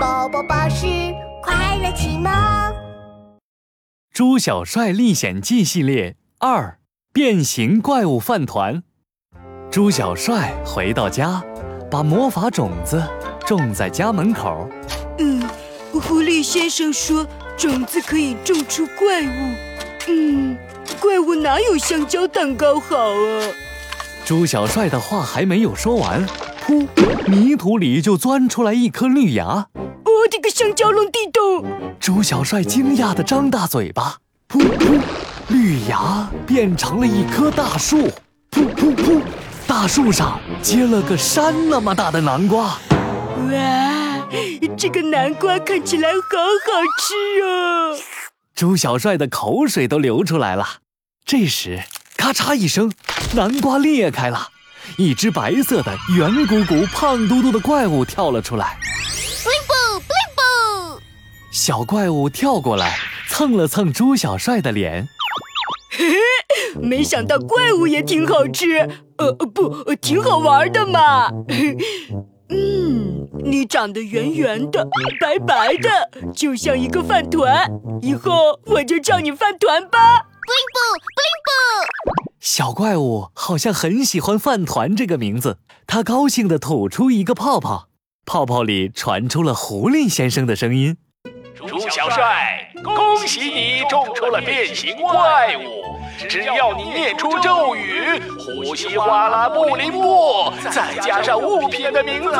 宝宝巴士快乐启蒙，《猪小帅历险记》系列二：变形怪物饭团。猪小帅回到家，把魔法种子种在家门口。嗯，狐狸先生说种子可以种出怪物。嗯，怪物哪有香蕉蛋糕好啊？猪小帅的话还没有说完。噗！泥土里就钻出来一颗绿芽。我的个香蕉龙地洞！猪小帅惊讶地张大嘴巴。噗噗！绿芽变成了一棵大树。噗噗噗！大树上结了个山那么大的南瓜。哇，这个南瓜看起来好好吃哦！猪小帅的口水都流出来了。这时，咔嚓一声，南瓜裂开了。一只白色的、圆鼓鼓、胖嘟嘟的怪物跳了出来。小怪物跳过来，蹭了蹭猪小帅的脸。嘿嘿，没想到怪物也挺好吃，呃，不，挺好玩的嘛。嗯，你长得圆圆的、白白的，就像一个饭团。以后我就叫你饭团吧。布灵布，布灵布！小怪物好像很喜欢“饭团”这个名字，他高兴地吐出一个泡泡，泡泡里传出了狐狸先生的声音：“猪小帅，恭喜你种出了变形怪物！只要你念出咒语‘呼吸哗啦布灵布’，再加上物品的名字，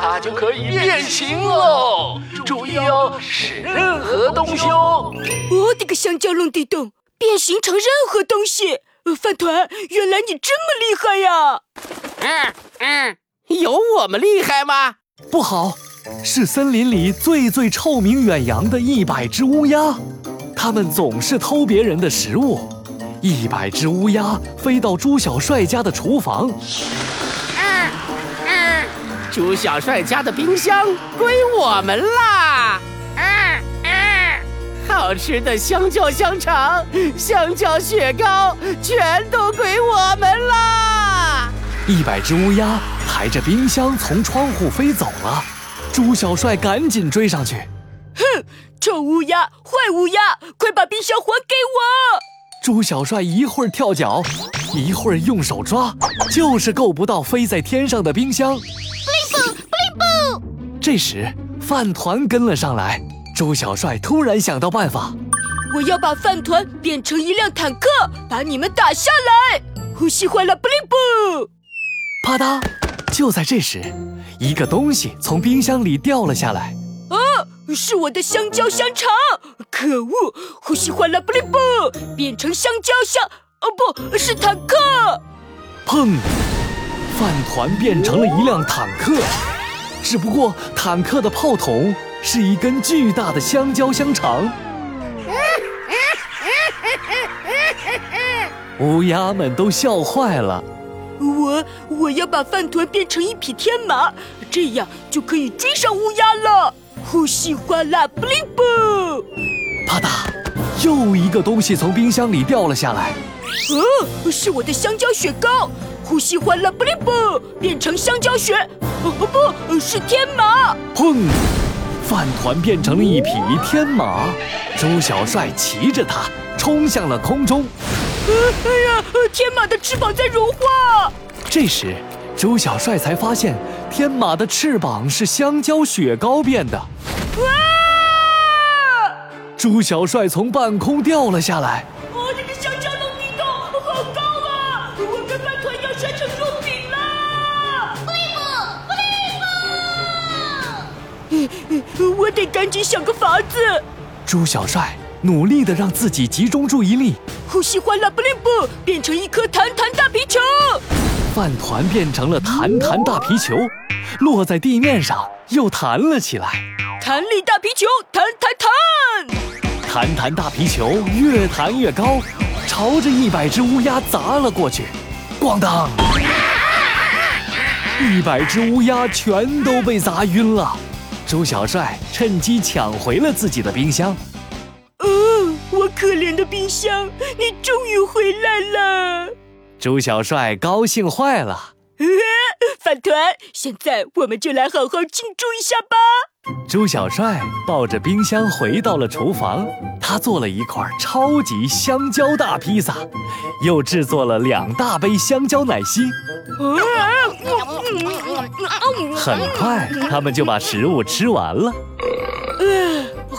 它就可以变形喽！注意哦，是任何东西哦！我的个香蕉龙地洞，变形成任何东西！”饭团，原来你这么厉害呀！嗯嗯，有我们厉害吗？不好，是森林里最最臭名远扬的一百只乌鸦，它们总是偷别人的食物。一百只乌鸦飞到朱小帅家的厨房。嗯嗯，朱小帅家的冰箱归我们啦！好吃的香蕉香肠、香蕉雪糕，全都归我们啦！一百只乌鸦抬着冰箱从窗户飞走了，猪小帅赶紧追上去。哼，臭乌鸦，坏乌鸦，快把冰箱还给我！猪小帅一会儿跳脚，一会儿用手抓，就是够不到飞在天上的冰箱。布灵布，布灵布！这时，饭团跟了上来。猪小帅突然想到办法，我要把饭团变成一辆坦克，把你们打下来！呼吸坏了，布灵布！啪嗒！就在这时，一个东西从冰箱里掉了下来。啊，是我的香蕉香肠！可恶！呼吸坏了，不灵不！变成香蕉香……哦，不是坦克！砰！饭团变成了一辆坦克，只不过坦克的炮筒。是一根巨大的香蕉香肠，乌鸦们都笑坏了。我我要把饭团变成一匹天马，这样就可以追上乌鸦了。呼吸哗啦，布灵布！啪嗒，又一个东西从冰箱里掉了下来。呃，是我的香蕉雪糕。呼吸哗啦，布灵布！变成香蕉雪。哦不，是天马。砰！饭团变成了一匹天马，猪小帅骑着它冲向了空中。哎呀，天马的翅膀在融化。这时，猪小帅才发现天马的翅膀是香蕉雪糕变的。哇！朱小帅从半空掉了下来。我跟饭团要摔成肉饼啦！对吗？对吗？我得赶紧想个法子。朱小帅努力的让自己集中注意力，呼吸欢乐布灵布，变成一颗弹弹大皮球。饭团变成了弹弹大皮球，落在地面上又弹了起来。弹力大皮球，弹弹弹，弹弹大皮球越弹越高，朝着一百只乌鸦砸了过去。咣当！一百只乌鸦全都被砸晕了。猪小帅趁机抢回了自己的冰箱。哦，我可怜的冰箱，你终于回来了！猪小帅高兴坏了。饭团，现在我们就来好好庆祝一下吧！朱小帅抱着冰箱回到了厨房，他做了一块超级香蕉大披萨，又制作了两大杯香蕉奶昔。很快，他们就把食物吃完了。呃，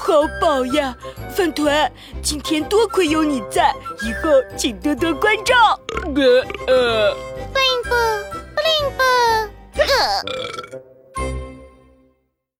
好饱呀，饭团！今天多亏有你在，以后请多多关照。呃呃。Blimp，Blimp，呃。